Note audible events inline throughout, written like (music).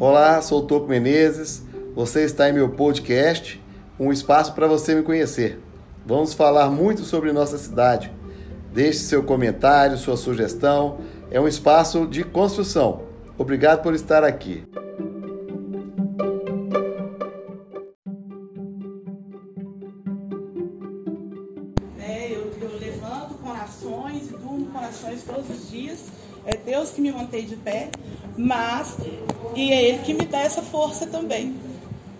Olá, sou o Toco Menezes. Você está em meu podcast, um espaço para você me conhecer. Vamos falar muito sobre nossa cidade. Deixe seu comentário, sua sugestão. É um espaço de construção. Obrigado por estar aqui. Mantém de pé, mas e é Ele que me dá essa força também.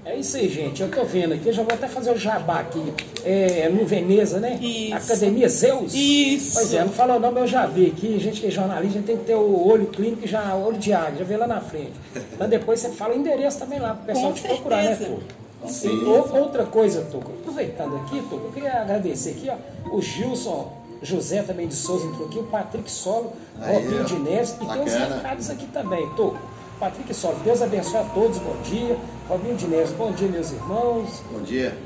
É isso aí, gente. Eu tô vendo aqui, eu já vou até fazer o jabá aqui. É, no Veneza, né? Isso. Academia Zeus. Isso. Pois é, não falou não, mas eu já vi aqui. Gente que é jornalista, a gente tem que ter o olho clínico e já, olho de águia, já vê lá na frente. Mas depois você fala o endereço também lá pro pessoal Com te procurar, né, certeza. Tuco? Ou- outra coisa, Tuco, aproveitando aqui, Tuco, eu queria agradecer aqui, ó, o Gilson José também de Souza entrou aqui, o Patrick Solo, Robinho de Neves, e tem os Bacana. recados aqui também, Tuco. Patrick Solo, Deus abençoe a todos, bom dia. Robinho de Neves, bom dia, meus irmãos. Bom dia.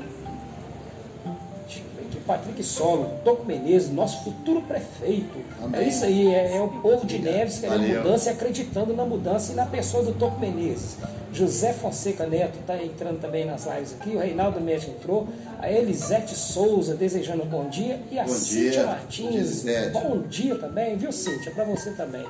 Patrick Solo, Toco Menezes, nosso futuro prefeito. Amém. É isso aí, é, é o povo de Neves querendo Valeu. mudança e acreditando na mudança e na pessoa do Toco Menezes. José Fonseca Neto está entrando também nas lives aqui, o Reinaldo Médico entrou, a Elisete Souza desejando um bom dia e a Bom Cíntia dia. Martins. Bom. Bom dia também, viu Cíntia? Para você também.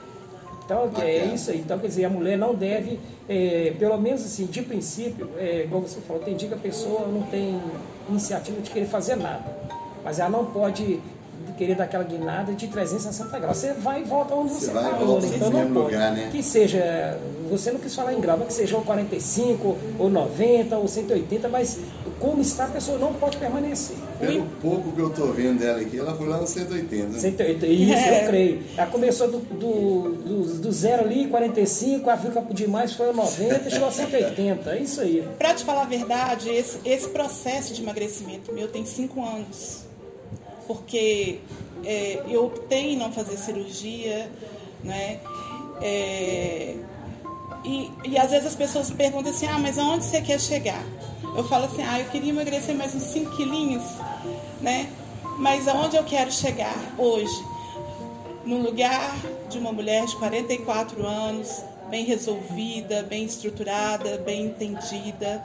Então, Bacana. é isso aí. Então, quer dizer, a mulher não deve, é, pelo menos assim, de princípio, é, igual você falou, tem dia que a pessoa não tem iniciativa de querer fazer nada. Mas ela não pode querer dar aquela guinada de 360 graus. Você vai e volta onde Você você, vai e parou, volta né? no Então não mesmo pode. lugar, né? Que seja, você não quis falar em grau, mas que seja ou 45, ou 90, ou 180, mas como está, a pessoa não pode permanecer. Pelo pouco que eu tô vendo dela aqui, ela foi lá no 180. né? 180, isso É. eu creio. Ela começou do, do, do, do zero ali, 45, a fica demais foi o 90, chegou a 180. É isso aí. Para te falar a verdade, esse, esse processo de emagrecimento meu tem cinco anos. Porque é, eu optei em não fazer cirurgia, né? É, e, e às vezes as pessoas perguntam assim, ah, mas aonde você quer chegar? Eu falo assim, ah, eu queria emagrecer mais uns 5 quilinhos, né? Mas aonde eu quero chegar hoje? No lugar de uma mulher de 44 anos, bem resolvida, bem estruturada, bem entendida,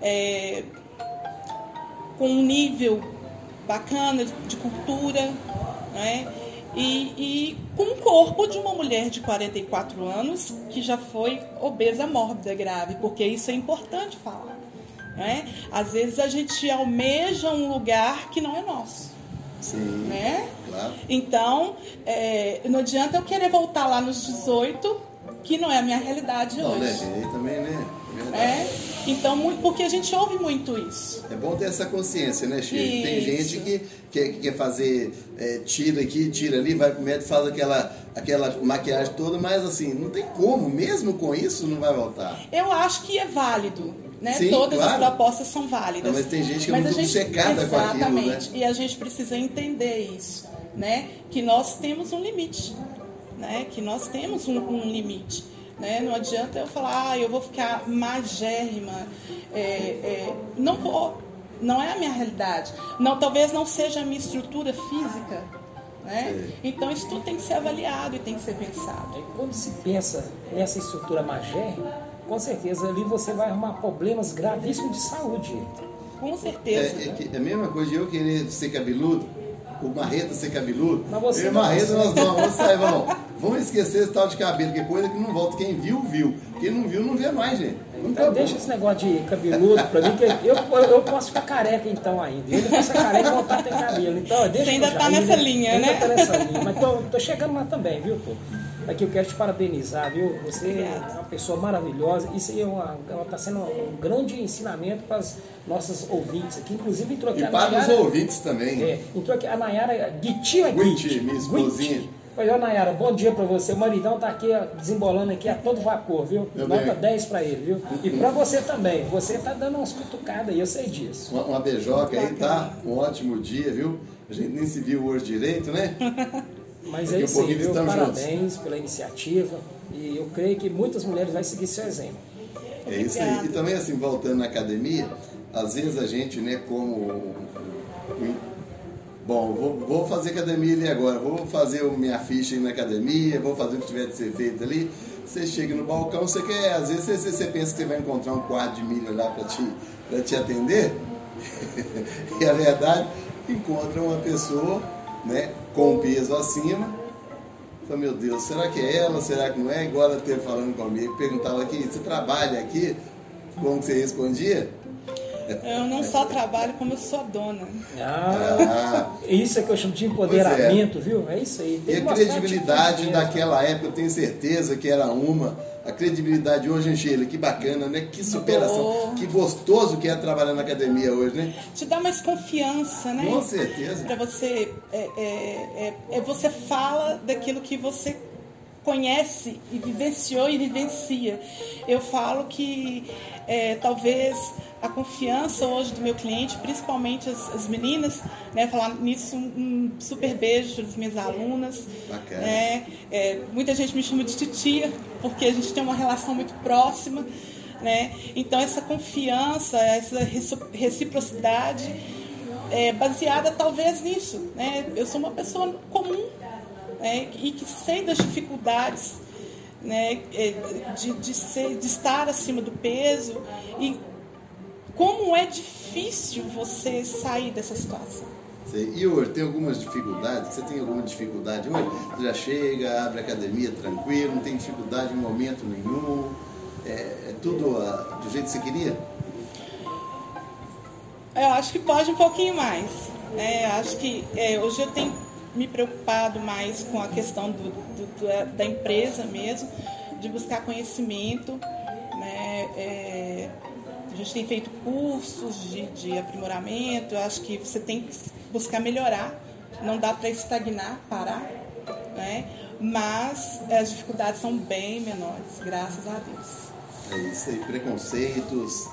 é, com um nível bacana de cultura, né? E, e com o corpo de uma mulher de 44 anos que já foi obesa mórbida grave, porque isso é importante falar. Né? Às vezes a gente almeja um lugar que não é nosso. Sim. Né? Claro. Então, é, não adianta eu querer voltar lá nos 18, que não é a minha realidade Não, né? hoje. Aí também, né? É verdade. É? Então, muito, porque a gente ouve muito isso. É bom ter essa consciência, né, Chico? Tem Isso. gente que quer, que quer fazer é, tira aqui, tira ali, vai pro médico, faz aquela, aquela maquiagem toda, mas assim, não tem como, mesmo com isso, não vai voltar. Eu acho que é válido. Né? Sim, Todas claro. as propostas são válidas. Não, mas tem gente que é Mas muito a gente- obcecada com aquilo, né? Exatamente. E a gente precisa entender isso, né? Que nós temos um limite, né? Que nós temos um, um limite. Né? Não adianta eu falar, ah, eu vou ficar magérrima. É, é, não vou. Não é a minha realidade. Não, talvez não seja a minha estrutura física. Né? Então isso tudo tem que ser avaliado e tem que ser pensado. Quando se pensa nessa estrutura magérrima, com certeza ali você vai arrumar problemas gravíssimos de saúde. Com É, certeza. é, que- é a mesma coisa de eu querer ser cabeludo, o Marreta ser cabeludo. Mas você eu e Marreta, nós vamos, vamos sair, vamos. Vamos esquecer esse tal de cabelo, que é coisa que não volta. Quem viu, viu. Quem não viu, não vê mais, gente. Nunca Então deixa esse negócio de cabeludo pra mim, que eu, eu, eu posso ficar careca então ainda. Eu posso ficar careca e voltar a ter cabelo. Então, deixa Você ainda tá Jair, nessa né? linha, ainda né? tô nessa linha. Mas tô, tô chegando lá também, viu, pô? Aqui eu quero te parabenizar, viu? Você Obrigada. é uma pessoa maravilhosa. Isso aí é uma, está sendo um grande ensinamento para as nossas ouvintes aqui. Inclusive entrou aqui E a para os Nayara- ouvintes também. É, entrou aqui a Nayara Guiti é Guiti, Guiti? minha esposinha. Guiti. Pois é, Nayara, bom dia pra você. O maridão tá aqui ó, desembolando aqui a todo vapor, viu? Meu Nota bem. 10 pra ele, viu? E pra você também. Você tá dando umas cutucadas aí, eu sei disso. Uma, uma beijoca aí, tá? Um ótimo dia, viu? A gente nem se viu hoje direito, né? (laughs) Mas é isso aí, viu? Parabéns pela iniciativa. E eu creio que muitas mulheres vão seguir seu exemplo. É isso aí. E também, assim, voltando na academia, às vezes a gente, né, como Bom, vou, vou fazer academia ali agora, vou fazer minha ficha na academia, vou fazer o que tiver de ser feito ali. Você chega no balcão, você quer, às vezes você, você pensa que você vai encontrar um quadro de milho lá para te, te atender, (laughs) e a verdade, encontra uma pessoa né, com peso acima. Fala, meu Deus, será que é ela? Será que não é? Igual ela teve falando comigo, perguntava aqui, você trabalha aqui? Como você respondia? Eu não só trabalho, como eu sou dona. Ah, ah, isso é que eu chamo de empoderamento, é. viu? É isso aí. Tem e a credibilidade daquela época, eu tenho certeza que era uma. A credibilidade hoje, Angela, que bacana, né? Que superação. Oh. Que gostoso que é trabalhar na academia hoje, né? Te dá mais confiança, né? Com certeza. Para você. É, é, é, é, você fala daquilo que você conhece e vivenciou e vivencia. Eu falo que é, talvez a confiança hoje do meu cliente, principalmente as, as meninas, né, falar nisso um, um super beijo para as minhas alunas. Bacana. Né, é, muita gente me chama de titia, porque a gente tem uma relação muito próxima. Né? Então essa confiança, essa reciprocidade é baseada talvez nisso. Né? Eu sou uma pessoa comum né? e que sei das dificuldades né? É, de, de, ser, de estar acima do peso e como é difícil você sair dessa situação. E hoje, tem algumas dificuldades? Você tem alguma dificuldade hoje? Você já chega, abre a academia tranquilo, não tem dificuldade em momento nenhum? É, é tudo uh, do jeito que você queria? Eu acho que pode um pouquinho mais. Né? Acho que é, hoje eu tenho me preocupado mais com a questão do, do, do, da empresa mesmo, de buscar conhecimento. Né? A gente tem feito cursos de, de aprimoramento, eu acho que você tem que buscar melhorar, não dá para estagnar, parar, né? mas as dificuldades são bem menores, graças a Deus. É isso aí, preconceitos,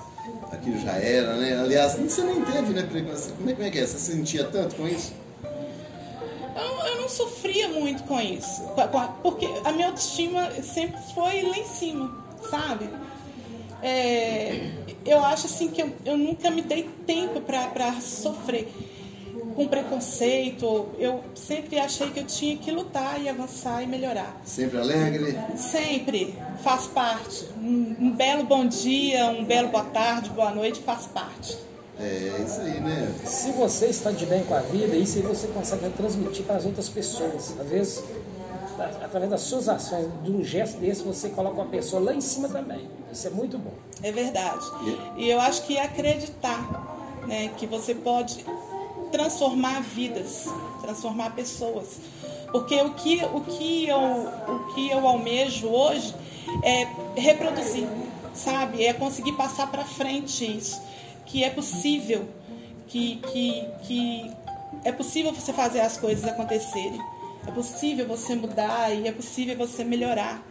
aquilo já era, né? Aliás, você nem teve, né, preconceito. Como é, como é que é? Você sentia tanto com isso? Eu, eu não sofria muito com isso, porque a minha autoestima sempre foi lá em cima, sabe? É, eu acho assim que eu, eu nunca me dei tempo para sofrer com preconceito. Eu sempre achei que eu tinha que lutar e avançar e melhorar. Sempre alegre? Sempre. Faz parte. Um, um belo bom dia, um belo boa tarde, boa noite faz parte. É isso aí, né? Se você está de bem com a vida, isso aí você consegue transmitir para as outras pessoas. Às vezes, através das suas ações, de um gesto desse, você coloca uma pessoa lá em cima também. Isso é muito bom. É verdade. E eu acho que acreditar né, que você pode transformar vidas, transformar pessoas. Porque o que, o que, eu, o que eu almejo hoje é reproduzir, sabe? É conseguir passar para frente isso. Que é possível, que, que, que é possível você fazer as coisas acontecerem. É possível você mudar e é possível você melhorar.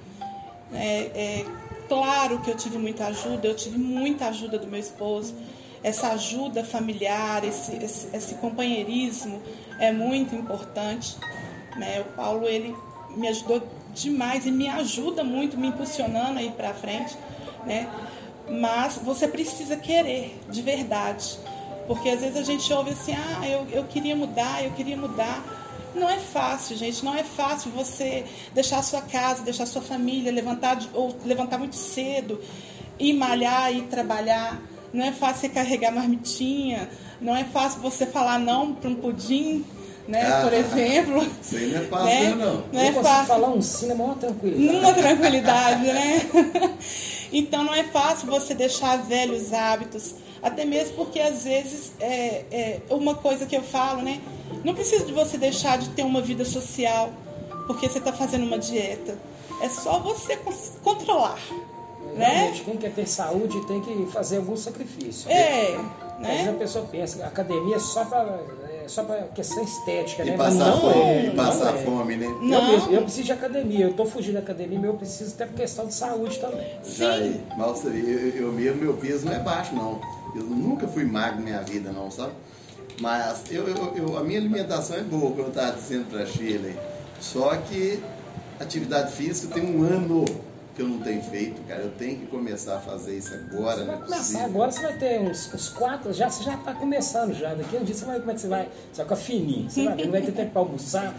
É, é, claro que eu tive muita ajuda, eu tive muita ajuda do meu esposo. Essa ajuda familiar, esse, esse, esse companheirismo é muito importante. Né? O Paulo ele me ajudou demais e me ajuda muito, me impulsionando aí para frente. Né? Mas você precisa querer de verdade. Porque às vezes a gente ouve assim, ah, eu, eu queria mudar, eu queria mudar. Não é fácil, gente. Não é fácil você deixar a sua casa, deixar a sua família, levantar ou levantar muito cedo, ir malhar, ir trabalhar. Não é fácil você carregar marmitinha. Não é fácil você falar não para um pudim, né? Ah, por exemplo. (laughs) Isso aí não é fácil, né? não. Não é fácil. falar um sim é uma tranquilidade. Uma (laughs) tranquilidade, né? (laughs) então não é fácil você deixar velhos hábitos. Até mesmo porque às vezes é, é uma coisa que eu falo, né? Não precisa de você deixar de ter uma vida social porque você está fazendo uma dieta. É só você controlar. Né? Quem quer ter saúde tem que fazer algum sacrifício. É. Né? Às vezes a pessoa pensa que a academia é só para é só para questão estética, e né? Passar não fome, é, e passar é. fome, né? Não. Eu, eu preciso de academia, eu estou fugindo da academia, mas eu preciso até por questão de saúde também. Sim. Aí, mas eu, eu mesmo, meu peso não é baixo, não. Eu nunca fui magro na minha vida, não, sabe? Mas eu, eu, eu, a minha alimentação é boa, como eu estava dizendo para a Shirley. Só que atividade física tem um ano que eu não tenho feito, cara. Eu tenho que começar a fazer isso agora. Você vai né? começar Possível. agora, você vai ter uns, uns quatro, já, você já está começando já. Daqui a um dia você vai, como é que você vai? Você vai ficar fininho, você vai, não vai ter tempo para almoçar,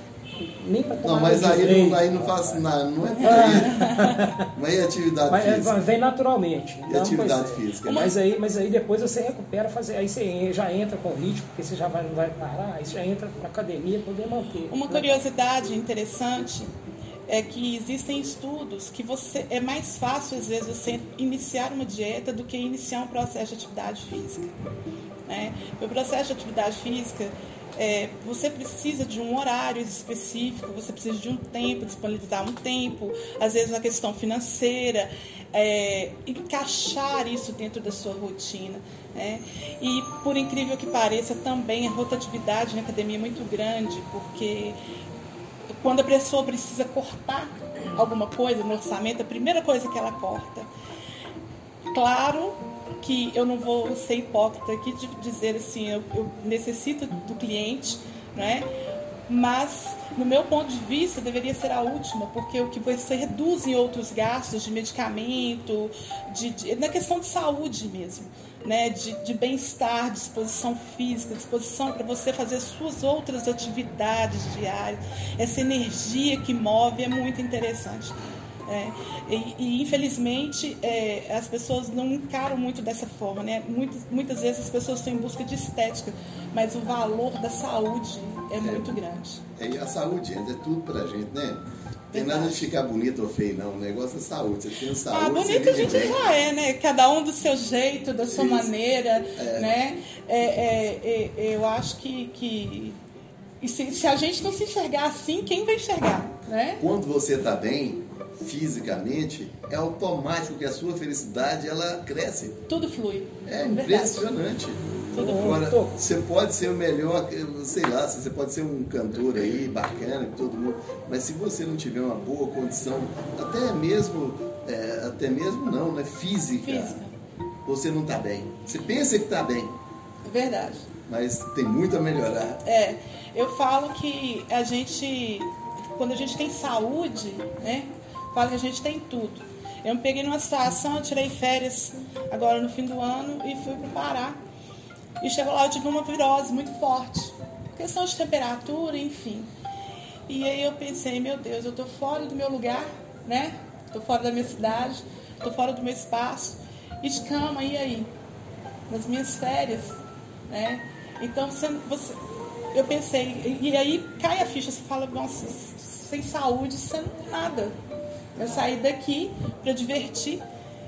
nem para tomar Não, mas aí direito. não, aí não faço nada, não é por aí. Mas é atividade Mas é, física. vem naturalmente. E atividade pois é. física, Mas aí, mas aí depois você recupera, fazer, aí você já entra com ritmo, porque você já vai, não vai parar, aí você já entra na academia para poder manter. Uma né? curiosidade interessante é que existem estudos que você é mais fácil às vezes você iniciar uma dieta do que iniciar um processo de atividade física. Né? O processo de atividade física é, você precisa de um horário específico, você precisa de um tempo, disponibilizar um tempo, às vezes a questão financeira, é, encaixar isso dentro da sua rotina. Né? E por incrível que pareça, também a rotatividade na academia é muito grande, porque quando a pessoa precisa cortar alguma coisa no orçamento, a primeira coisa que ela corta. Claro que eu não vou ser hipócrita aqui de dizer assim, eu, eu necessito do cliente, né? mas no meu ponto de vista deveria ser a última, porque o que você reduz em outros gastos de medicamento, de, de- na questão de saúde mesmo, né? de, de bem-estar, disposição física, disposição para você fazer suas outras atividades diárias, essa energia que move é muito interessante. É, e, e, infelizmente é, as pessoas não encaram muito dessa forma, né? Muitas, muitas vezes as pessoas estão em busca de estética, mas o valor da saúde é, muito grande. É, e a saúde, é tudo pra gente, né? Tem nada de ficar bonito ou feio, não. O negócio é saúde. Você tem saúde, ah, você bonita a gente já é, né? Cada um do seu jeito, da sua Isso. maneira, né? É, é, é, eu acho que, que e se, se a gente não se enxergar assim, quem vai enxergar, né? Quando você tá bem, fisicamente, é automático que a sua felicidade, ela cresce. Tudo flui. É Verdade. impressionante. Tudo Agora, você pode ser o melhor, sei lá, você pode ser um cantor aí, bacana, que todo mundo. Mas se você não tiver uma boa condição, até mesmo, é, até mesmo não, né? Física, Física. você não tá bem. Você pensa que tá bem, É verdade. mas tem muito a melhorar. É, eu falo que a gente, quando a gente tem saúde, né? Que a gente tem tudo. Eu me peguei numa situação, eu tirei férias agora no fim do ano e fui para o Pará. E chegou lá, eu tive uma virose muito forte. Questão de temperatura, enfim. E aí eu pensei, meu Deus, eu tô fora do meu lugar, né? Tô fora da minha cidade, tô fora do meu espaço. E de cama, e aí? Nas minhas férias, né? Então você eu pensei, e aí cai a ficha, você fala, nossa, sem saúde, sem nada. Eu saí daqui para divertir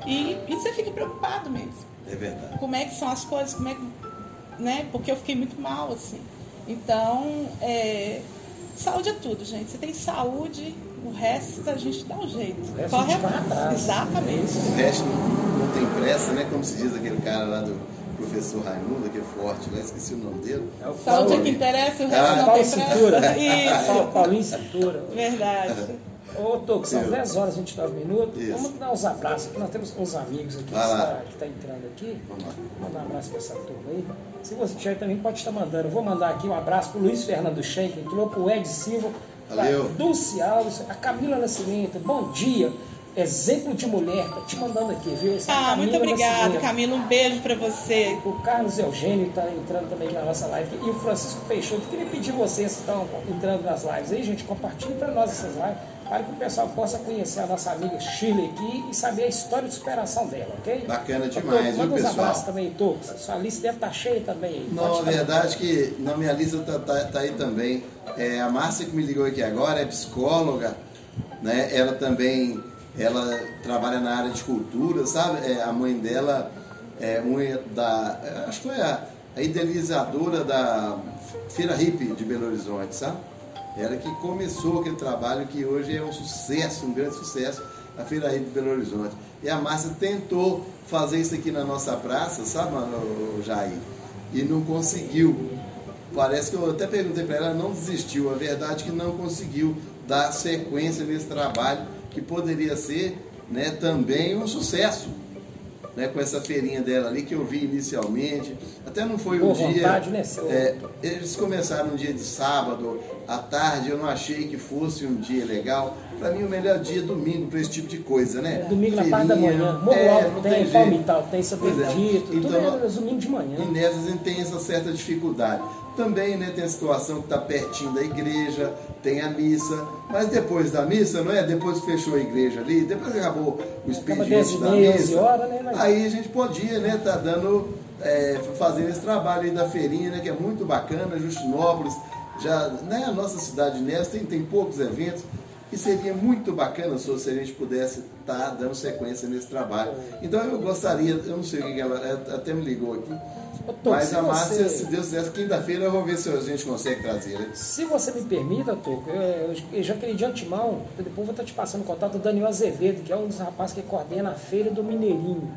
e, e você fica preocupado mesmo É verdade. como é que são as coisas, como é que, né? Porque eu fiquei muito mal, assim. Então, é, saúde é tudo, gente. Você tem saúde, o resto a gente dá um jeito. O resto Corre atrás. Exatamente. O resto não, tem pressa, né? Como se diz aquele cara lá do professor Raimundo, aquele forte lá, esqueci o nome dele. É o Saúde é que interessa, o resto Ah, não Paulo tem Cintura. pressa. Isso, Paulo, Paulinho Cintura. verdade. Ô, Toco, são Eu. 10 horas e 29 minutos. Isso. Vamos dar uns abraços aqui. Nós temos uns amigos aqui que está, que está entrando aqui. Vamos lá. Vou mandar um abraço para essa turma aí. Se você tiver também, pode estar mandando. Eu vou mandar aqui um abraço para o Luiz Fernando Schenck, entrou para o Ed Silva, Valeu. pra Dulce Alves, a Camila Nascimento. Bom dia. Exemplo de mulher, tá te mandando aqui, viu? Essa Ah, Camila muito obrigada, Nascimento. Camila. Um beijo pra você. O Carlos Eugênio está entrando também na nossa live. E o Francisco Peixoto. Queria pedir vocês que estão entrando nas lives aí, gente, compartilhe para nós essas lives, para que o pessoal possa conhecer a nossa amiga Shirley aqui e saber a história de superação dela, ok? Bacana demais, viu, pessoal? abraços também, Toco. Sua lista deve estar cheia também. Não, a verdade que na minha lista tá, tá- tá aí também. É, a Márcia que me ligou aqui agora é psicóloga, né? Ela também ela trabalha na área de cultura, sabe? É, a mãe dela é uma da. é, Acho que foi a, a idealizadora da Feira Hippie de Belo Horizonte, sabe? Ela que começou aquele trabalho que hoje é um sucesso, um grande sucesso, a Feira Hippie de Belo Horizonte. E a Márcia tentou fazer isso aqui na nossa praça, sabe, Jair? E não conseguiu. Parece que eu até perguntei para ela, ela não desistiu. A verdade é que não conseguiu dar sequência nesse trabalho que poderia ser né, também um sucesso. Né, com essa feirinha dela ali que eu vi inicialmente. Até não foi um Boa dia. vontade, né, seu- é, eles começaram um dia de sábado, à tarde, eu não achei que fosse um dia legal Pra mim o melhor dia é domingo pra esse tipo de coisa, né? É domingo na parte da Feirinha, manhã. Morro é, tem, jeito. Palmital tem, Pois é. Benedito, tudo Então, é domingo de manhã. E nessas a gente tem essa certa dificuldade. Também né, tem a situação que está pertinho da igreja, tem a missa, mas depois da missa, não é? Depois que fechou a igreja ali, depois que acabou o Acaba 10 expediente da meia, 11 missa, horas, né? Mas- aí a gente podia, né, tá dando, é, fazendo esse trabalho aí da feirinha, né, que é muito bacana, Justinópolis, já, né, a nossa cidade nessa tem, tem poucos eventos, e seria muito bacana se a gente pudesse estar dando sequência nesse trabalho. Então eu gostaria, eu não sei o que ela, ela até me ligou aqui, Tom, mas a Márcia, você- se Deus quiser, quinta-feira eu vou ver se a gente consegue trazer. né? Se você me permita, Toco, eu, eu já queria de antemão, depois vou estar te passando o contato do Daniel Azevedo, que é um dos rapazes que coordena a feira do Mineirinho.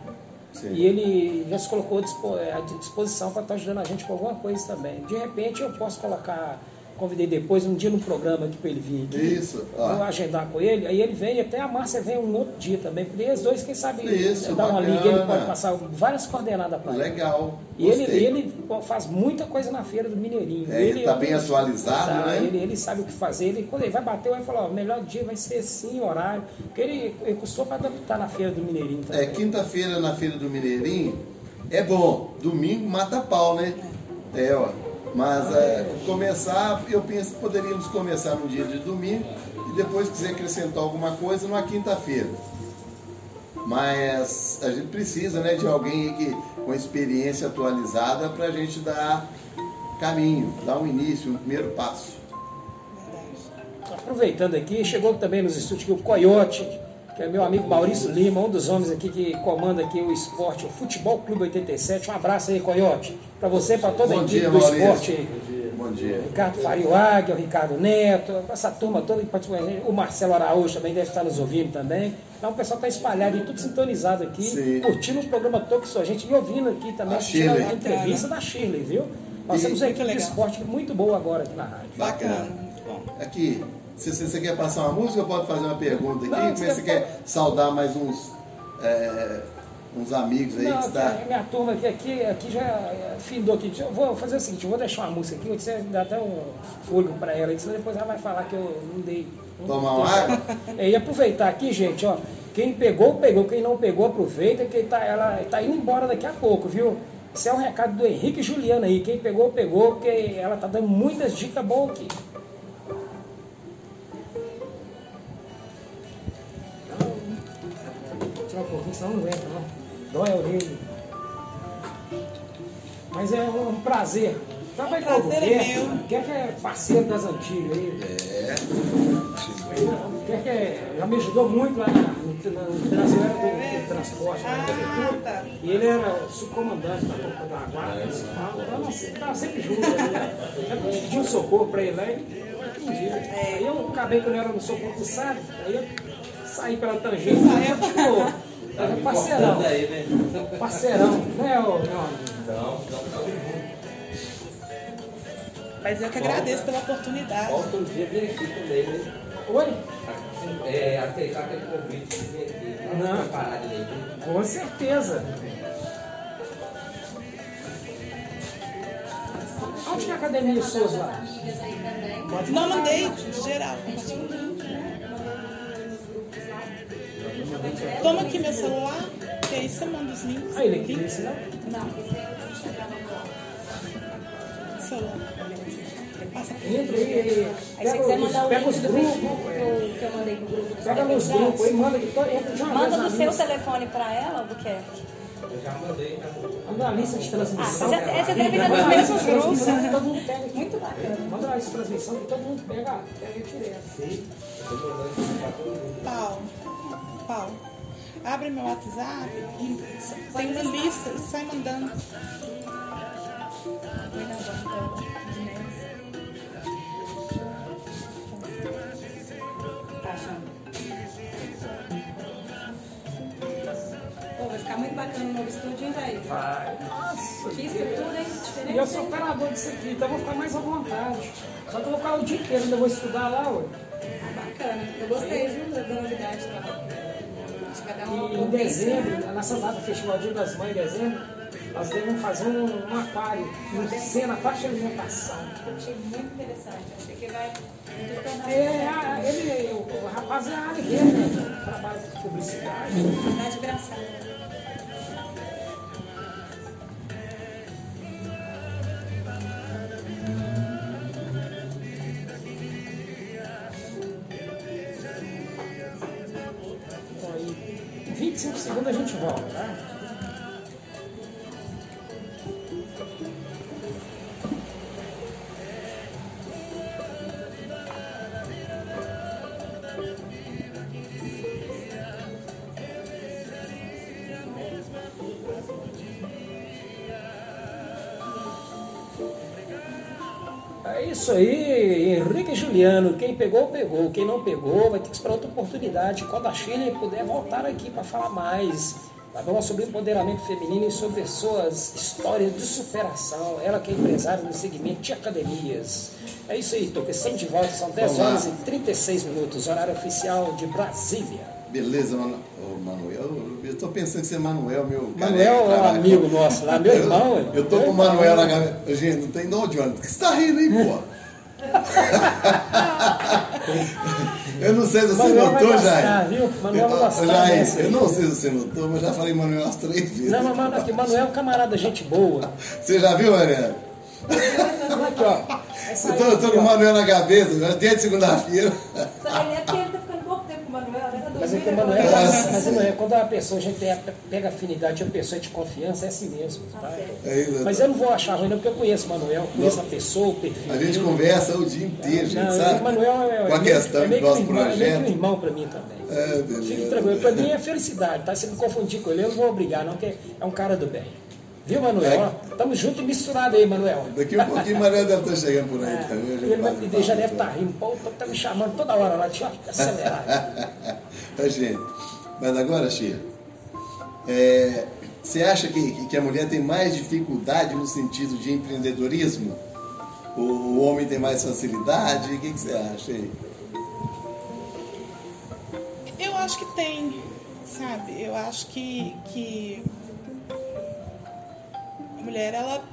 Sim. E ele já se colocou à à disposição para estar ajudando a gente com alguma coisa também. De repente eu posso colocar, convidei depois um dia no programa aqui para ele vir aqui. Isso, ó. Vou agendar com ele, aí ele vem, até a Márcia vem um outro dia também, porque eles dois, quem sabe, Isso, dar uma liga, ele pode passar várias coordenadas para ele. Legal. E ele, ele faz muita coisa na feira do Mineirinho. É, ele tá bem atualizado, tá, né? Ele, ele sabe o que fazer. Ele, quando ele vai bater, vai falar, ó, o melhor dia vai ser sim, horário. Porque ele, ele custou para adaptar na feira do Mineirinho também. É, quinta-feira na Feira do Mineirinho é bom. Domingo mata pau, né? É, ó. Mas é, começar, eu penso que poderíamos começar no dia de domingo e depois quiser acrescentar alguma coisa numa quinta-feira. Mas a gente precisa né, de alguém que, com experiência atualizada para a gente dar caminho, dar um início, um primeiro passo. Aproveitando aqui, chegou também nos estúdios aqui o Coyote, que é meu amigo Maurício Lima, um dos homens aqui que comanda aqui o esporte, o Futebol Clube 87. Um abraço aí, Coyote, para você e para toda a Bom equipe dia, do esporte aí. Bom dia. Ricardo Faria Águia, o Ricardo Neto, essa turma toda que participou, o Marcelo Araújo também deve estar nos ouvindo também. Então o pessoal está espalhado e tudo sintonizado aqui, Sim. curtindo o programa todo com a gente e ouvindo aqui também A a entrevista da Shirley, viu? Nós E- temos uma equipe de esporte muito boa agora aqui na rádio. Bacana. Bom. Aqui, se se você quer passar uma música, eu posso fazer uma pergunta aqui. Não, Como é você quer saudar mais uns, é, uns amigos aí Não, que está. minha turma aqui, aqui, aqui já é, findou aqui. Eu vou fazer o seguinte, eu vou deixar uma música aqui, você dá até um fôlego para ela, aí, senão depois ela vai falar que eu não dei. não Tomar uma água? (laughs) É, e aproveitar aqui, gente, ó. Quem pegou, pegou. Quem não pegou, aproveita, que tá, ela tá indo embora daqui a pouco, viu? Esse é um recado do Henrique e Juliana aí. Quem pegou, pegou, porque ela tá dando muitas dicas boas aqui. Senão não aguenta, não. Dói a orelha. Mas é um, prazer. Trabalho com o é Guerra. Guerra que é parceiro das antigas aí. É. Quer que é- já me ajudou muito lá na, no, no Brasileiro do, do Transporte, lá na Ah, prefeitura. tá. E ele era o subcomandante da Copa da Guarda Municipal. Então, nós estava sempre junto né? Eu pedi um socorro para ele lá e ele atendia. Aí eu acabei que eu não era no socorro do sábado, aí eu saí pela tangente. Saiu. Tipo, era parceirão. aí, né? Parceirão, né, ô, meu amigo? Não, não, Mas eu que agradeço pela oportunidade. Volta um dia vir aqui também, né? Oi? É, aceitar aquele convite de vir aqui. Não. Não parar direito. Com certeza. Onde que é a academia Souza lá? Não mandei geral. Toma aqui meu celular, que aí você manda os links. Aí ele aqui, esse não? Celular. Passa aqui. Entra aí, aí. Aí se quiser os, mandar o pega link os do grupos. Facebook que eu mandei pro grupo Pega nos conectados. grupos aí, manda aqui. to- Entra Manda do seu telefone pra ela, Albuquerque. Eu já mandei, bom. Manda uma lista de transmissão. Ah, você- deve Manda nos mesmos grupos. transmissão que Todo mundo pega aqui. Muito bacana. Manda uma lista de transmissão que todo mundo pega, pega direto. Tô mandando Paulo. Abre meu WhatsApp e tem uma lista e sai mandando. Tá? Pô, vai ficar muito bacana o novo estúdio, hein, velho? Vai. Nossa. Que estrutura, hein? E eu Diferente. sou operador disso aqui, então eu vou ficar mais à vontade. Só que eu vou ficar o dia inteiro, ainda vou estudar lá, ué. Ah, bacana. Eu gostei, viu, da novidade. Em dezembro, nessa data, Festival Dia das Mães, em dezembro, Nós devemos fazer um, um aquário, uma cena, parte de alimentação. Achei muito interessante. Achei que vai É, a- ele, o, o rapaz é a área dele, né? Trabalha com publicidade. verdade engraçada. É isso aí, Henrique e Juliano. Quem pegou, pegou. Quem não pegou, vai ter que esperar outra oportunidade. Quando a Shirley puder voltar aqui para falar mais. Vai falar sobre empoderamento feminino e sobre suas histórias de superação. Ela que é empresária no segmento de academias. É isso aí, Toque. Estamos de volta. São 10 Vamos lá. horas e 36 minutos. Horário oficial de Brasília. Beleza, Manu... Ô, Manuel. Eu- tô pensando que você é Manuel, meu Manuel é um amigo nosso lá, meu irmão. Eu, eu tô meu com o. Manuel na cabeça. Gente, não tem de onde, mano. Por que você tá rindo aí, pô? Eu não sei se você Manuel notou, Jair. viu? Manuel vai Jair, aí. eu não sei se você notou, mas já falei Manuel umas três vezes. Não, mas aqui, Manuel é um camarada, gente boa. Você já viu, Manuel? Aqui, ó. Essa Eu tô, aí, eu tô aqui, com o. Manuel na cabeça, já desde segunda-feira. Ele é porque ele tá ficando pouco tempo com o Manuel, né? Tá Mas é dormindo que o Manuel, agora. Nossa. mas não é, quando a pessoa, a gente pega, pega afinidade, a pessoa é de confiança, é assim mesmo. Tá? É isso, Mas eu não vou achar ruim, não, porque eu conheço o Manuel, conheço a pessoa, o perfil. A gente dele. conversa o dia inteiro, gente, Não, sabe? O Manuel é, Com a é, questão é meio do que um nosso irmão, é meio que um projeto. irmão pra mim também. É. Fique tranquilo, pra mim é felicidade, tá? Se me confundir com ele, eu não vou obrigar, não, porque é um cara do bem. Viu, Manuel? É. Ó, Tamo junto e misturado aí, Manuel. Daqui um pouquinho o Manuel deve estar chegando por aí É, também. gente ele vai- ele já deve estar rindo. Pô, tá me chamando toda hora lá, deixa eu acelerar. (laughs) Gente, mas agora, Chia, é, você acha que, que a mulher tem mais dificuldade no sentido de empreendedorismo? O, o homem tem mais facilidade? O que, que você acha aí? Eu acho que tem, sabe? Eu acho que, que mulher ela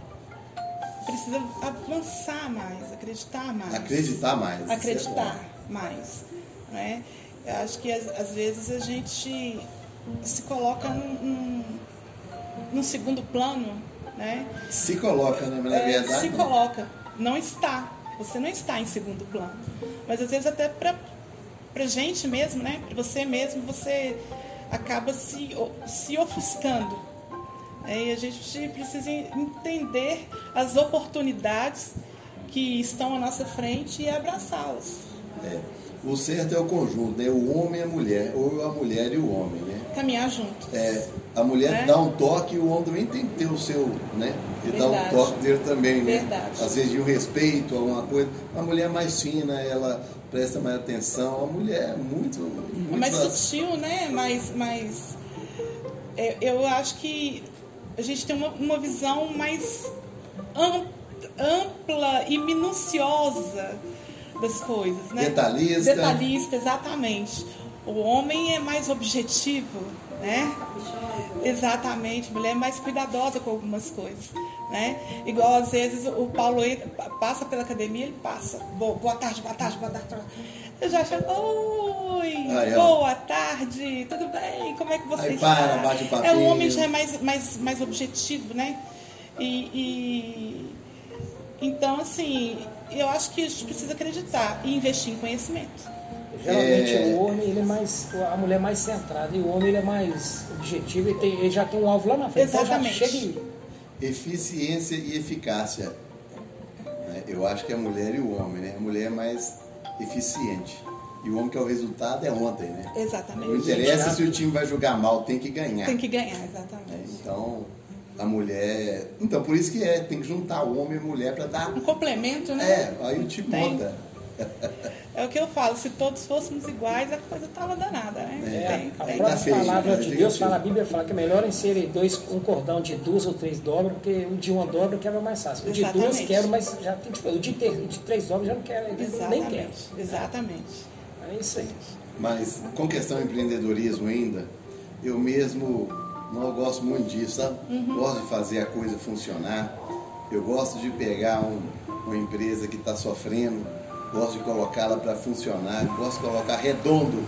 precisa avançar mais, acreditar mais. Acreditar mais. é Acreditar bom. mais. Né? Eu acho que às, vezes a gente se coloca num, segundo plano, né? Se coloca, né? Na É, verdade. se não. coloca, não está. Você não está em segundo plano. Mas às vezes até para pra gente mesmo, né? Para você mesmo, você acaba se, se ofuscando. É, e a gente precisa entender as oportunidades que estão à nossa frente e abraçá-las. É. O certo é o conjunto, né? O homem e a mulher, ou a mulher e o homem, né? Caminhar juntos. É, a mulher É. dá um toque e o homem também tem que ter o seu, né? Ele dá um toque dele também, né? Verdade. Às vezes de um respeito a uma coisa. A mulher é mais fina, ela presta mais atenção. A mulher é muito. muito É mais fácil. sutil, né? Mais, mais é, eu acho que a gente tem uma, uma visão mais am- ampla e minuciosa das coisas, né? Detalhista. Detalhista, exatamente. O homem é mais objetivo, né? Exatamente, a mulher é mais cuidadosa com algumas coisas, né? Igual às vezes o Paulo entra, passa pela academia, ele passa, boa, boa tarde, boa tarde, boa tarde. Eu já chego, oi, Aí, boa tarde, tudo bem? Como é que você Aí está? para, bate um é, o homem já é mais, mais, mais objetivo, né? E, e- então assim, eu acho que a gente precisa acreditar e investir em conhecimento. Geralmente É. o homem ele é mais, a mulher é mais centrada e o homem ele é mais objetivo e tem- ele já tem um alvo lá na frente. Então Exatamente. já chega e Eficiência e eficácia. né? Eu acho que a mulher e o homem, né? A mulher é mais eficiente. E o homem que é o resultado é ontem, né? Não Exatamente. interessa já- se o time vai jogar mal, tem que ganhar. Tem que ganhar, exatamente. Então, a mulher. Então, por isso que é, tem que juntar o homem e a mulher para dar. Um complemento, né? É, aí o time monta. (laughs) É o que eu falo, se todos fôssemos iguais, a coisa tava danada, né? É, Tem, a tem. tá própria palavra né? de Fica Deus feio. fala, a Bíblia fala que é melhor em serem dois, um cordão de duas ou três dobras, porque o de uma dobra quebra mais fácil. O de duas quebra, mas já tem tipo, o de, ter, o de três dobras já não quebra, nem quebra. Exatamente. É isso aí. Mas com questão de empreendedorismo ainda, eu mesmo Não, gosto muito disso, sabe? Gosto de fazer a coisa funcionar. Eu gosto de pegar um- uma empresa que está sofrendo, gosto de colocá-la para funcionar, gosto de colocar redondo.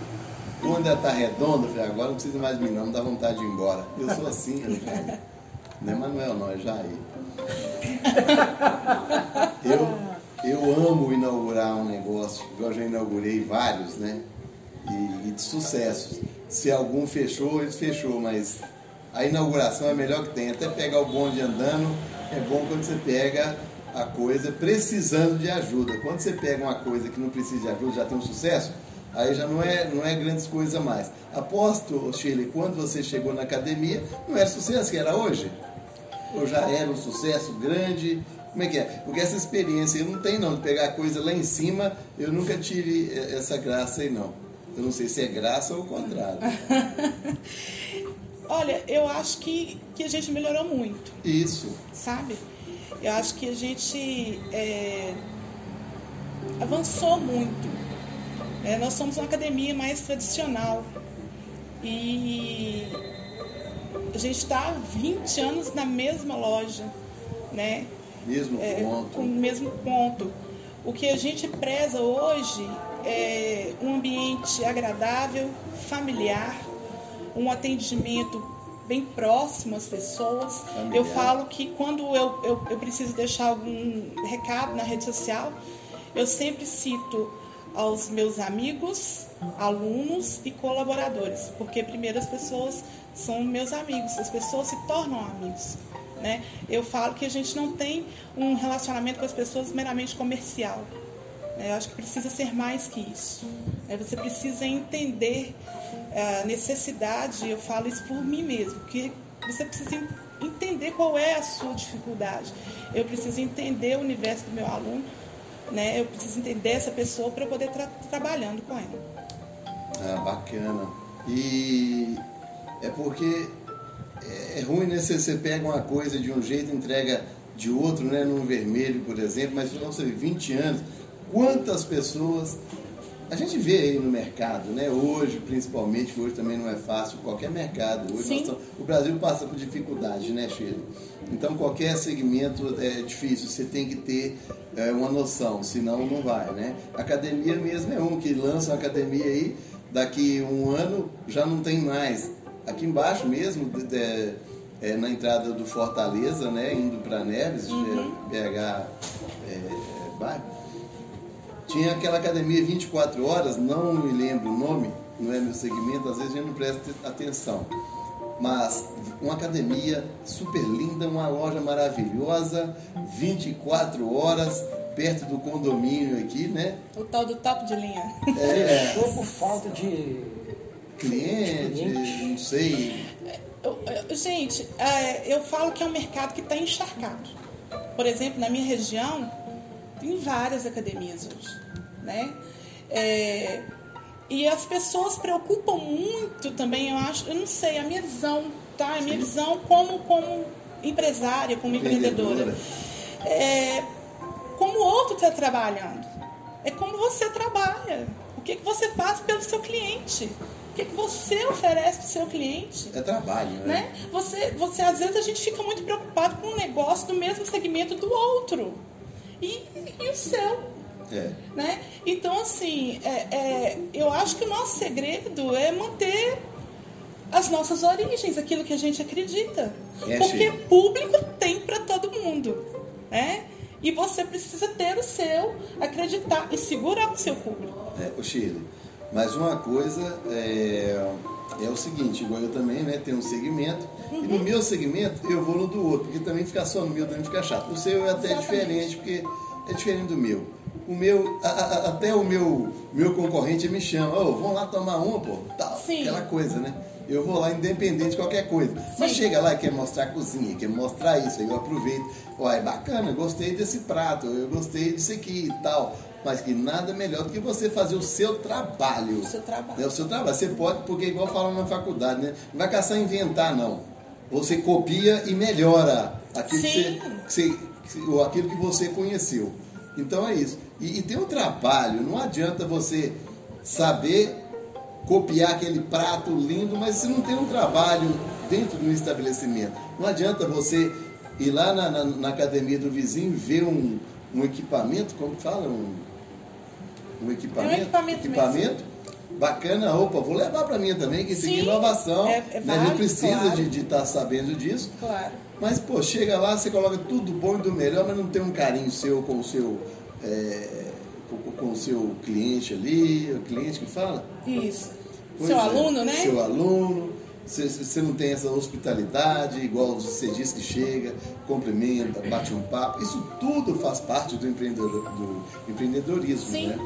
Quando ela está redonda, eu falei, agora não precisa mais de mim não, não dá vontade de ir embora. Eu sou assim, Alexandre. Não é Manuel não, é Jair. (laughs) Eu, eu amo inaugurar um negócio, eu já inaugurei vários, né? E, e de sucessos. Se algum fechou, ele fechou, mas a inauguração é a melhor que tem. Até pegar o bonde andando, é bom quando você pega a coisa precisando de ajuda. Quando você pega uma coisa que não precisa de ajuda, já tem um sucesso, aí já não é, não é grandes coisas mais. Aposto, Shirley, quando você chegou na academia, não era sucesso que era hoje? Ou já era um sucesso grande? Como é que é? Porque essa experiência eu não tenho não, de pegar a coisa lá em cima, eu nunca tive eh, essa graça aí não. Eu não sei se é graça ou o contrário. (laughs) Olha, eu acho que, que a gente melhorou muito, Isso. sabe? Eu acho que a gente é, avançou muito. É, nós somos uma academia mais tradicional. E a gente está há 20 anos na mesma loja, né? Mesmo é, ponto. com o mesmo ponto. O que a gente preza hoje é um ambiente agradável, familiar, um atendimento bem próximo às pessoas. Familiar. Eu falo que quando eu, eu, eu preciso deixar algum recado na rede social, eu sempre cito aos meus amigos, alunos e colaboradores, porque primeiro as pessoas são meus amigos, as pessoas se tornam amigos. Né? Eu falo que a gente não tem um relacionamento com as pessoas meramente comercial. Né? Eu acho que precisa ser mais que isso. né? Você precisa entender a necessidade, eu falo isso por mim mesmo, que você precisa en- entender qual é a sua dificuldade. Eu preciso entender o universo do meu aluno, né? eu preciso entender essa pessoa para eu poder estar trabalhando com ela. Ah, bacana. E é porque é ruim, né? Você, pega uma coisa de um jeito entrega de outro, né? Num vermelho, por exemplo, mas se você vê 20 anos, quantas pessoas. A gente vê aí no mercado, né? Hoje, principalmente, que hoje também não é fácil, qualquer mercado. Hoje nós estamos- o Brasil passa por dificuldade, né, Sheila? Então, qualquer segmento é difícil, você tem que ter é, uma noção, senão não vai, né? Academia mesmo é um que lança uma academia aí, daqui um ano já não tem mais. Aqui embaixo mesmo, de- de- é, na entrada do Fortaleza, né, indo para Neves, é, BH é, bairro, tinha aquela academia 24 horas, não me lembro o nome, não é meu segmento, às vezes a gente não presta atenção. Mas uma academia super linda, uma loja maravilhosa, 24 horas, perto do condomínio aqui, né? O tal do top de linha. É, Ou por falta de. cliente, não sei. Eu- eu- gente, é, eu falo que é um mercado que está encharcado. Por exemplo, na minha região, tem várias academias hoje, né? É, e as pessoas preocupam muito também, eu acho, eu não sei, a minha visão, tá? A minha visão como, como empresária, como empreendedora. É, como o outro está trabalhando. É como você trabalha. O que, que você faz pelo seu cliente. O que, que você oferece para o seu cliente. É trabalho, né? Né? Você, você, às vezes, a gente fica muito preocupado com um negócio do mesmo segmento do outro. E, e o seu. É. Né? Então, assim, é, é, eu acho que o nosso segredo é manter as nossas origens, aquilo que a gente acredita. É, Porque público tem para todo mundo. Né? E você precisa ter o seu, acreditar e segurar o seu público. É, o Chile. Mas uma coisa é, é o seguinte, igual eu também, né, tenho um segmento, e no meu segmento eu vou no do outro, porque também ficar só no meu também fica chato. O seu é até Exatamente. diferente, porque é diferente do meu. O meu, a- a- até o meu, meu concorrente me chama, ô, vamos lá tomar uma, pô, tal, Sim. aquela coisa, né? Eu vou lá independente de qualquer coisa. Mas Sim. chega lá e quer mostrar a cozinha, quer mostrar isso, aí eu aproveito. Uai, bacana, gostei desse prato, eu gostei disso aqui e tal. Mas que nada melhor do que você fazer o seu trabalho. O seu trabalho. É o seu trabalho. Você pode, porque igual falam na faculdade, né? Não vai caçar inventar, não. Você copia e melhora aquilo, que você, que você- ou aquilo que você conheceu. Então é isso. E, e tem um trabalho, não adianta você saber copiar aquele prato lindo, mas se não tem um trabalho dentro do estabelecimento, não adianta você ir lá na, na, na academia do vizinho ver um, um equipamento, como fala? Um, um equipamento? equipamento equipamento bacana, opa, vou levar para mim também, que isso aqui é inovação. é- é né? A gente precisa claro. de estar sabendo disso. Claro. Mas, pô, chega lá, você coloca tudo bom e do melhor, mas não tem um carinho seu com o seu, é, com, o seu cliente ali, o cliente que fala. Isso. Pois Seu é, aluno, né? Seu aluno. Você, você não tem essa hospitalidade, igual você diz que chega, cumprimenta, bate um papo. Isso tudo faz parte do, empreendedor, do empreendedorismo, Sim. né?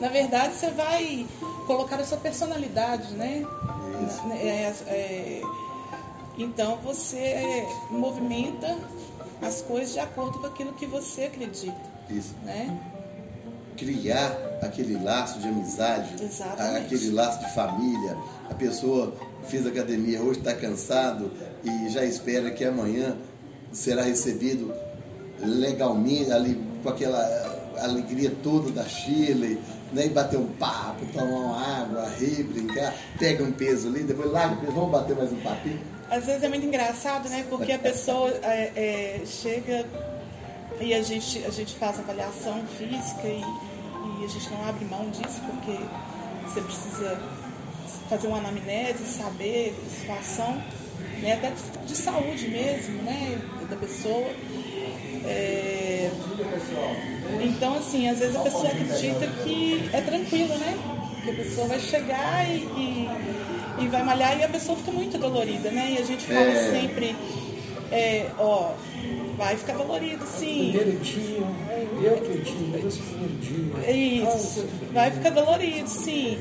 Na verdade, você vai colocar a sua personalidade, né? Na- é, é, então, você movimenta as coisas de acordo com aquilo que você acredita, Isso. né? criar aquele laço de amizade, Exatamente. aquele laço de família. A pessoa fez academia, hoje está cansado e já espera que amanhã será recebido legalmente, ali com aquela alegria toda da Chile, né? e bater um papo, tomar uma água, rir, brincar, pega um peso ali, depois larga o peso, vamos bater mais um papinho. Às vezes é muito engraçado, né? Porque a pessoa é, é, chega e a gente, a gente faz avaliação física e, e a gente não abre mão disso porque você precisa fazer uma anamnese, saber a situação, né? até de, de saúde mesmo, né? Da pessoa. É, Então, assim, às vezes a pessoa acredita que é tranquilo, né? Que a pessoa vai chegar e, e, e vai malhar e a pessoa fica muito dolorida, né? E a gente fala É. sempre, é, ó, vai ficar dolorido, sim. Primeiro dia, eu que eu primeiro dia. É Isso, vai ficar dolorido, sim.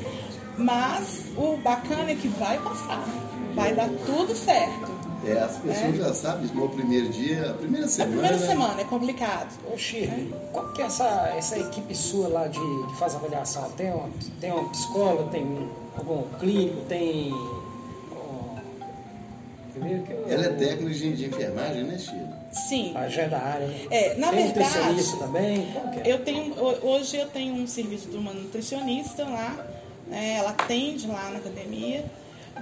Mas o bacana é que vai passar, vai dar tudo certo. É, as pessoas É. já sabem, no primeiro dia, a primeira A semana. primeira semana é complicado. Ô Shirley, qual que é essa, essa equipe sua lá de, que faz avaliação? Tem uma, tem uma psicóloga, tem algum clínico, tem. Ela é técnica de, de enfermagem, né, Chile? Sim. A já é da área, né? É, na tem verdade, nutricionista também? É? Eu tenho, ho- hoje eu tenho um serviço de uma nutricionista lá, né, ela atende lá na academia.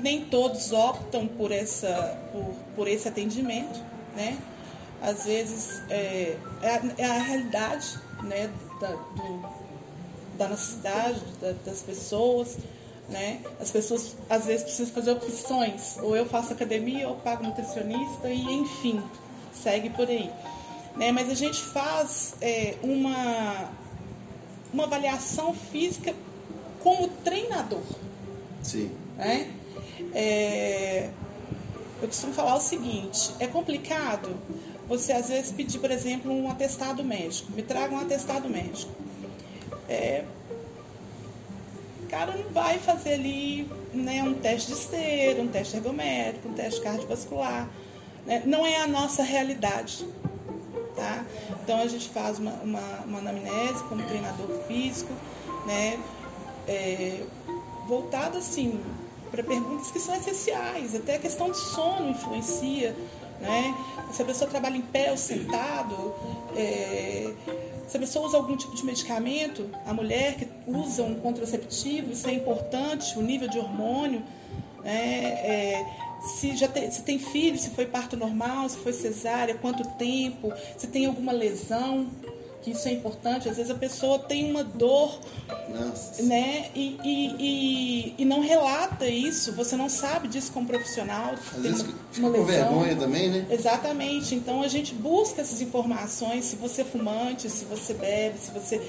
Nem todos optam por, essa, por, por esse atendimento, né? Às vezes é, é, a, é a realidade né, da, do, da necessidade da- das pessoas, né? As pessoas às vezes precisam fazer opções, ou eu faço academia, ou pago nutricionista e enfim, segue por aí, né? Mas a gente faz é, uma uma avaliação física como treinador, Sim. né? É, eu costumo falar o seguinte: é complicado você às vezes pedir, por exemplo, um atestado médico. Me traga um atestado médico. É, o cara não vai fazer ali né, um teste de esteira, um teste ergométrico, um teste cardiovascular. né? Não é a nossa realidade. Tá? Então a gente faz uma, uma, uma anamnese como treinador físico, né? É, voltado assim para perguntas que são essenciais, até a questão de sono influencia, né? Se a pessoa trabalha em pé ou sentado, é, se a pessoa usa algum tipo de medicamento, a mulher que usa um contraceptivo, isso é importante, o nível de hormônio, né? É, se já tem, se tem filho, se foi parto normal, se foi cesárea, quanto tempo, se tem alguma lesão, que isso é importante. Às vezes a pessoa tem uma dor Nossa. né? E, e, e, e não relata isso, você não sabe disso como profissional. Às vezes uma- fica uma com vergonha também, né? Exatamente. Então a gente busca essas informações, se você é fumante, se você bebe, se você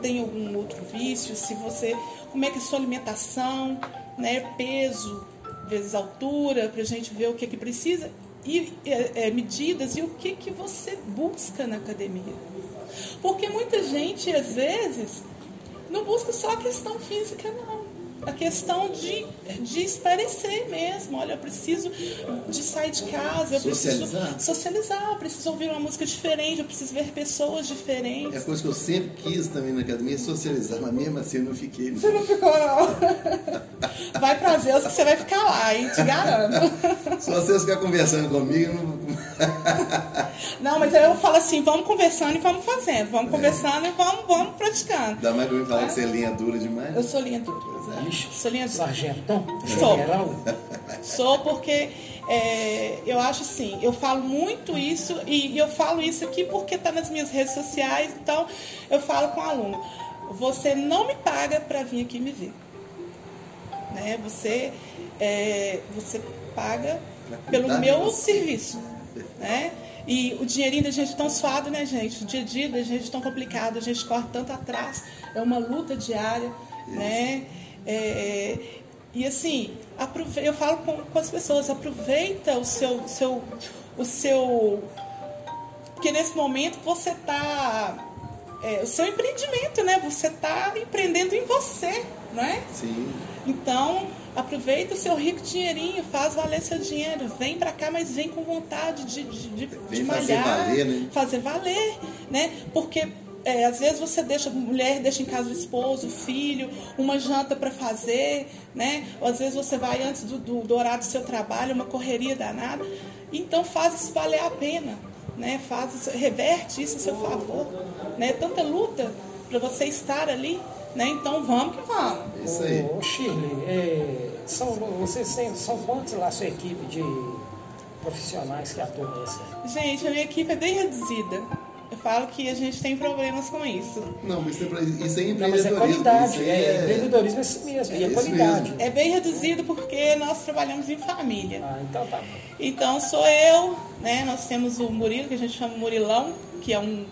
tem algum outro vício, se você. como é que é a sua alimentação, né? Peso vezes altura, para a gente ver o que, que precisa. E é, é, medidas e o que, que você busca na academia. Porque muita gente, às vezes, não busca só a questão física, não. A questão de, de esparecer mesmo. Olha, eu preciso de sair de casa, eu Socializar. preciso socializar, eu preciso ouvir uma música diferente, eu preciso ver pessoas É a diferentes. coisa que eu sempre quis também na academia, socializar, mas mesmo assim eu não fiquei. Você não ficou, não. (laughs) Vai pra Deus que você vai ficar lá, hein? Te garanto. Só vocês ficar conversando comigo, eu não... (laughs) Não, mas aí eu falo assim, vamos conversando e vamos fazendo. Vamos conversando e vamos, vamos praticando. Ainda mais eu me falar que você é linha dura demais. Eu sou linha dura. Pois é. Sou linha azul. Sargentão, Sou. general. (laughs) Sou porque é, eu acho assim, eu falo muito isso e, e eu falo isso aqui porque está nas minhas redes sociais, então eu falo com o aluno, você não me paga para vir aqui me ver. Né? Você, é, você paga pelo meu serviço. Né? E o dinheirinho da gente é tão suado, né, gente? O dia a dia da gente é tão complicado, a gente corre tanto atrás, é uma luta diária, né? É, e assim, aprove- eu falo com, com as pessoas, aproveita o seu, seu, o seu. Porque nesse momento você está. o seu empreendimento, né? Você está empreendendo em você, não é? Sim. Então, aproveita o seu rico dinheirinho, faz valer seu dinheiro. Vem pra cá, mas vem com vontade de, de, de, de fazer malhar, valer, né? fazer valer, né? Porque é, às vezes você deixa a mulher deixa em casa o esposo, o filho, uma janta para fazer, né? Ou às vezes você vai antes do, do, do horário do seu trabalho, uma correria danada. Então faz isso valer a pena, né? Faz isso, reverte isso a seu favor, né? Tanta luta para você estar ali, né? Então vamos que vamos. Isso aí. Ô, Shirley, é, são, vocês são quantos lá a sua equipe de profissionais que atuam nessa? Gente, a minha equipe é bem reduzida. Eu falo que a gente tem problemas com isso. Não, mas isso é, isso é Não, mas é empreendedorismo. qualidade, isso aí é, empreendedorismo é isso mesmo, e é isso qualidade. mesmo. É bem reduzido porque nós trabalhamos em família. Ah, então tá. Então sou eu, né? Nós temos o Murilo, que a gente chama Murilão, que é um.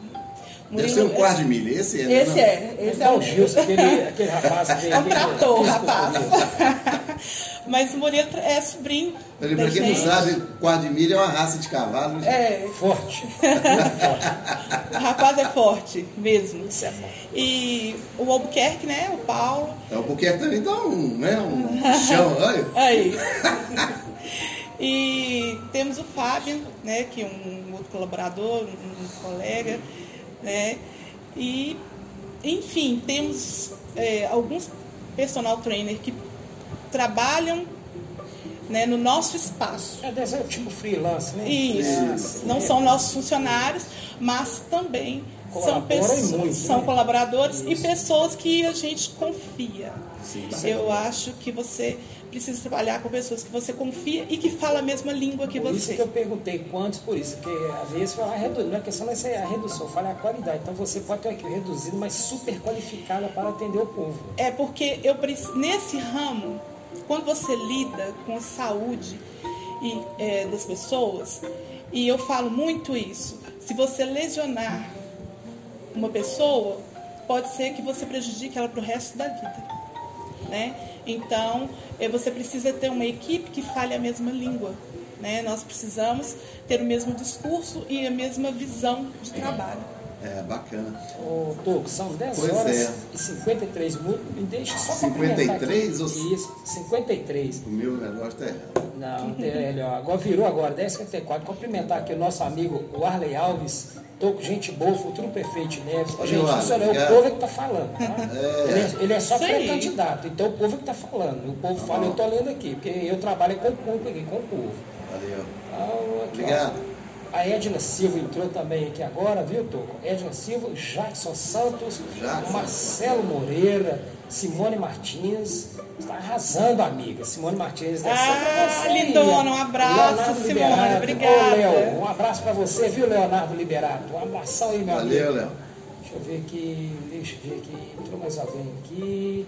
Deve ser um quarto de milha. Esse é, né? Esse Não. é, esse é Então, o o Gilson, aquele, aquele rapaz É um trator, rapaz. (laughs) Mas o Murilo é sobrinho. Pra da quem não sabe, quarto de milha é uma raça de cavalo. É, Forte. (laughs) o rapaz é forte mesmo. Isso é bom. E o Albuquerque, né? O Paulo. É o Buquerque também dá um, né, um chão, olha. (laughs) Aí. (laughs) e temos o Fábio, né, que é um outro colaborador, um colega, né? E, enfim, temos é, alguns personal trainer que trabalham né, no nosso espaço. É, deve ser tipo freelance, né? Isso. É, Não é. são nossos funcionários, mas também são, pessoas, muito, são né? colaboradores e Isso. pessoas que a gente confia. Sim, Eu acho que você precisa trabalhar com pessoas que você confia e que falam a mesma língua que Por isso você. que eu perguntei quantos, por isso, porque às vezes fala reduzido, não é questão não é ser a redução, fala a qualidade. Então você pode ter uma equipe reduzida, mas super qualificada para atender o povo. É porque eu preciso, nesse ramo, quando você lida com a saúde e, é, das pessoas, e eu falo muito isso, se você lesionar uma pessoa, pode ser que você prejudique ela para o resto da vida. Né? Então, eh, você precisa ter uma equipe que fale a mesma língua. Né? Nós precisamos ter o mesmo discurso e a mesma visão de trabalho. É, bacana. Ô, Toco, são 10 Pois horas é. e 53 minutos. Me deixa só 53 53 ou- Isso, 53. O meu negócio tá errado. Não, tem melhor. Agora virou agora, 10h54. Cumprimentar aqui o nosso amigo o Arley Alves, Toco, gente boa, futuro prefeito de Neves. Ô, gente, Arley, isso não é o obrigado. povo que está falando. Tá? É. Ele, é, ele é só pré-candidato, então o povo que está falando. O povo fala, eu estou lendo aqui, porque eu trabalho com o aqui, com o povo. Valeu. Então, aqui, ó. A Edna Silva entrou também aqui agora, viu, Toco? Edna Silva, Jackson Santos, Jackson. Marcelo Moreira, Simone Martins. Está arrasando, amiga. Simone Martins. ser Ah, pra você aí, lindona, um abraço, Leonardo Simone, Liberato. obrigada. Ô, Léo, um abraço para você, viu, Leonardo Liberato? Um abração aí, meu Valeu, amigo. Léo. Deixa eu ver aqui, deixa eu ver aqui. Entrou mais alguém aqui.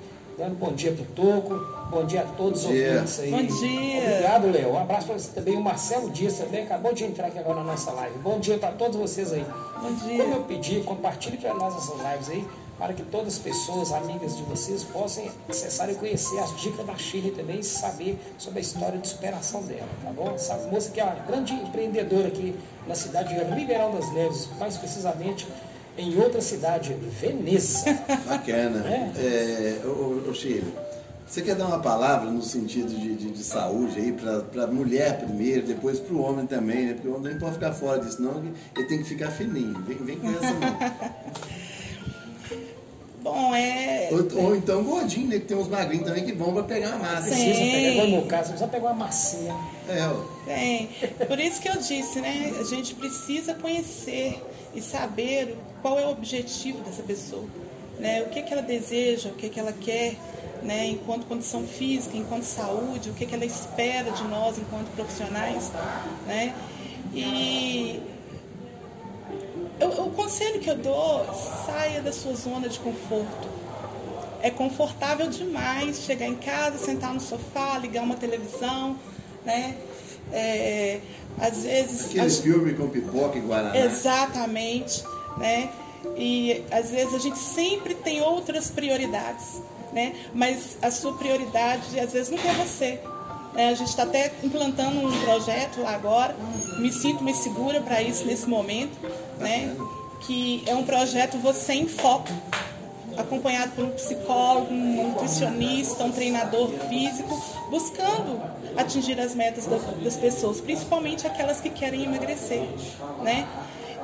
Bom dia pro Toco. Bom dia a todos os Bom dia. ouvintes aí. Bom dia. Obrigado, Léo. Um abraço para você também. O Marcelo Dias também acabou de entrar aqui agora na nossa live. Bom dia para todos vocês aí. Bom dia. Como eu pedi, compartilhe para nós essas lives aí, para que todas as pessoas, amigas de vocês, possam acessar e conhecer as dicas da Chile também e saber sobre a história de superação dela, tá bom? Essa moça que é uma grande empreendedora aqui na cidade de Ribeirão das Neves, mais precisamente em outra cidade, Veneza. Bacana. É. É, ô, ô, ô, Sheila, você quer dar uma palavra no sentido de, de, de saúde aí para a mulher primeiro, depois para o homem também, né? Porque o homem não pode ficar fora disso, não, ele tem que ficar fininho. Vem, vem com essa não. (laughs) Bom, é. Ou, ou então gordinho, né? Que tem uns magrinhos também que vão para pegar uma massa. Sim. Precisa pegar, igual no meu caso, precisa pegar uma massinha. É, ó. Tem. Por isso que eu disse, né? A gente precisa conhecer e saber qual é o objetivo dessa pessoa, né? O que, que ela deseja, o que, que ela quer, né, enquanto condição física, enquanto saúde, o que, que ela espera de nós enquanto profissionais. Né? E eu, o conselho que eu dou, saia da sua zona de conforto. É confortável demais chegar em casa, sentar no sofá, ligar uma televisão, né? É, às vezes. Aqueles filmes com pipoca e guaraná. Exatamente, né? E às vezes a gente sempre tem outras prioridades, né? Mas a sua prioridade às vezes não é você. né? A gente está até implantando um projeto lá agora, me sinto mais segura para isso nesse momento, né? Que é um projeto Você em Foco, acompanhado por um psicólogo, um nutricionista, um treinador físico, buscando atingir as metas das, pessoas, principalmente aquelas que querem emagrecer, né?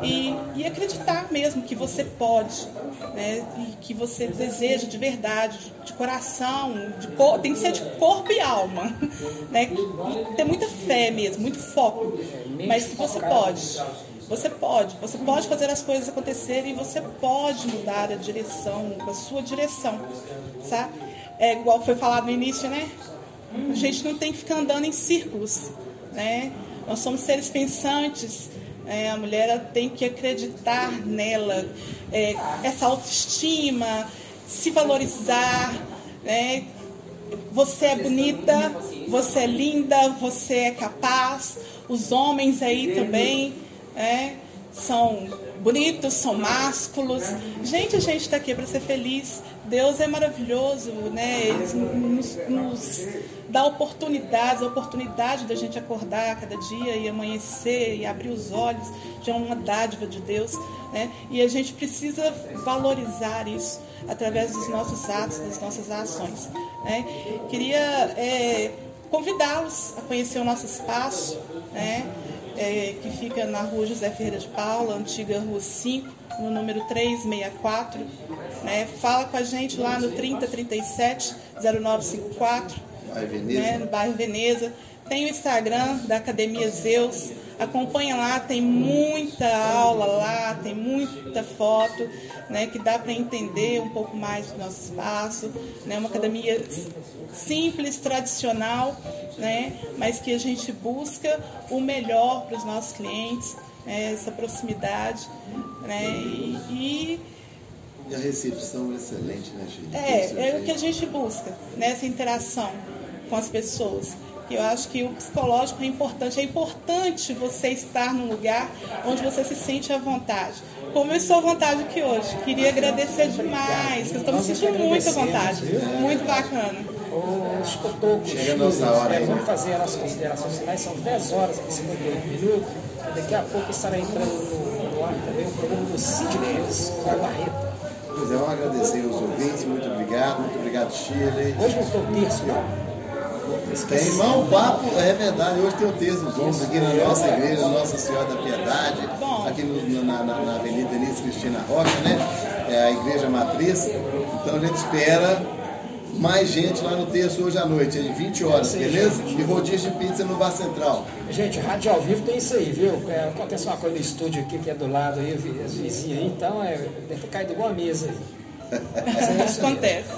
E, e acreditar mesmo que você pode, né? E que você deseja de verdade, de, de coração, de cor, tem que ser de corpo e alma, (laughs) né? E ter muita fé mesmo, muito foco, mas que você pode. Você pode, você pode fazer as coisas acontecerem e você pode mudar a direção, a sua direção, sabe? É igual foi falado no início, né? A gente não tem que ficar andando em círculos, né? Nós somos seres pensantes, é, a mulher tem que acreditar nela, é, essa autoestima, se valorizar, né? Você é bonita, você é linda, você é capaz. Os homens aí também é, são bonitos, são másculos. Gente, a gente está aqui para ser feliz. Deus é maravilhoso, né? Ele nos, nos dá oportunidades, a oportunidade da gente acordar cada dia e amanhecer e abrir os olhos já é uma dádiva de Deus, né? E a gente precisa valorizar isso através dos nossos atos, das nossas ações. Né? Queria é, convidá-los a conhecer o nosso espaço, né? É, que fica na rua José Ferreira de Paula, antiga rua 5, no número 364. Né? Fala com a gente lá no 3037 0954, Vai, Veneza. né? no bairro Veneza. Tem o Instagram da Academia Zeus. Acompanha lá, tem muita aula lá, tem muita foto, né, que dá para entender um pouco mais do nosso espaço. Né, uma academia simples, tradicional, né, mas que a gente busca o melhor para os nossos clientes, né, essa proximidade. Né, e, e E a recepção é excelente, né, gente? é, é o que a gente busca, nessa interação com as pessoas. Eu acho que o psicológico é importante. É importante você estar num lugar onde você se sente à vontade. Como eu estou à vontade aqui hoje. Queria agradecer demais, eu estou me sentindo muito à vontade. Muito bacana. Ô, escutou, Chega a nossa hora é, aí, Vamos né? fazer as nossas considerações finais, são 10 horas e 58 minutos. Daqui a pouco estará entrando no, ar também o programa do Cid Neves, da Barreta. Pois é, vamos agradecer aos ouvintes, muito obrigado, muito obrigado, Shirley. Hoje não estou terço, não. Tem irmão, o papo é verdade. Hoje tem o texto dos homens aqui na nossa igreja, Nossa Senhora da Piedade, aqui no- na, na- na Avenida Denise Cristina Rocha, né? É a igreja matriz. Então a gente espera mais gente lá no texto hoje à noite, às 20 horas, beleza? E rodízio de pizza no Bar Central. Gente, rádio ao vivo tem isso aí, viu? É, acontece uma coisa no estúdio aqui que é do lado aí, vi- as vizinhas aí, então é, deve ter caído igual a mesa (laughs) aí. Acontece.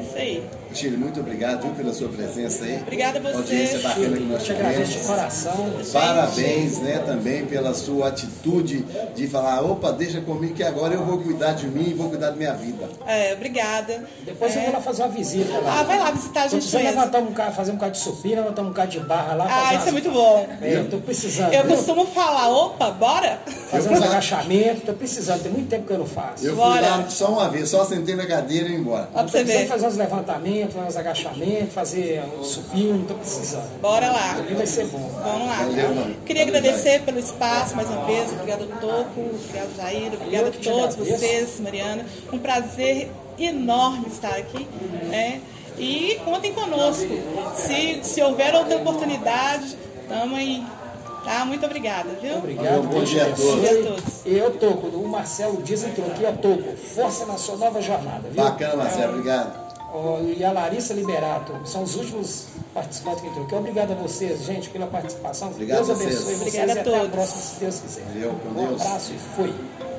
Isso aí. Chile, muito obrigado viu, pela sua presença aí. Obrigada a você. Audiência bacana que nós Te agradeço de tivemos. coração. Parabéns, né, também pela sua atitude de falar, opa, deixa comigo que agora eu vou cuidar de mim e vou cuidar da minha vida. É, obrigada. Depois eu É. vou lá fazer uma visita lá. Ah, vai lá visitar a gente mesmo. levantar um bocado, fazer um bocado de supina, levantar um bocado de barra lá. Ah, isso umas- é muito bom. É, eu tô precisando. Eu viu? costumo falar, opa, bora? Fazer uns agachamentos, tô precisando, tem muito tempo que eu não faço. Eu fui Bora. lá só uma vez, só sentei na cadeira e ia embora. Ó, pra você ver. fazer uns levantamentos, uns agachamentos, fazer um supino, tô precisando. Bora lá. Ali vai ser bom. Vamos lá. Valeu. Queria agradecer pelo espaço mais uma vez. Obrigada, Toco. Obrigada, Jair. Obrigada a todos vocês, Mariana. Um prazer enorme estar aqui. Né? E contem conosco. Se, se houver outra oportunidade, estamos aí. Tá? Muito obrigada, viu? Obrigado. Bom dia a todos. Bom dia a todos. E eu toco, o Marcelo Dias entrou aqui, eu toco. Força na sua nova jornada, viu? Bacana, Marcelo, obrigado. E a Larissa Liberato, são os últimos participantes que entrou aqui. Obrigado a vocês, gente, pela participação. Obrigado Deus vocês. abençoe vocês Obrigada e a até a todos. próxima, se Deus quiser. Valeu, com Um Deus. abraço e fui.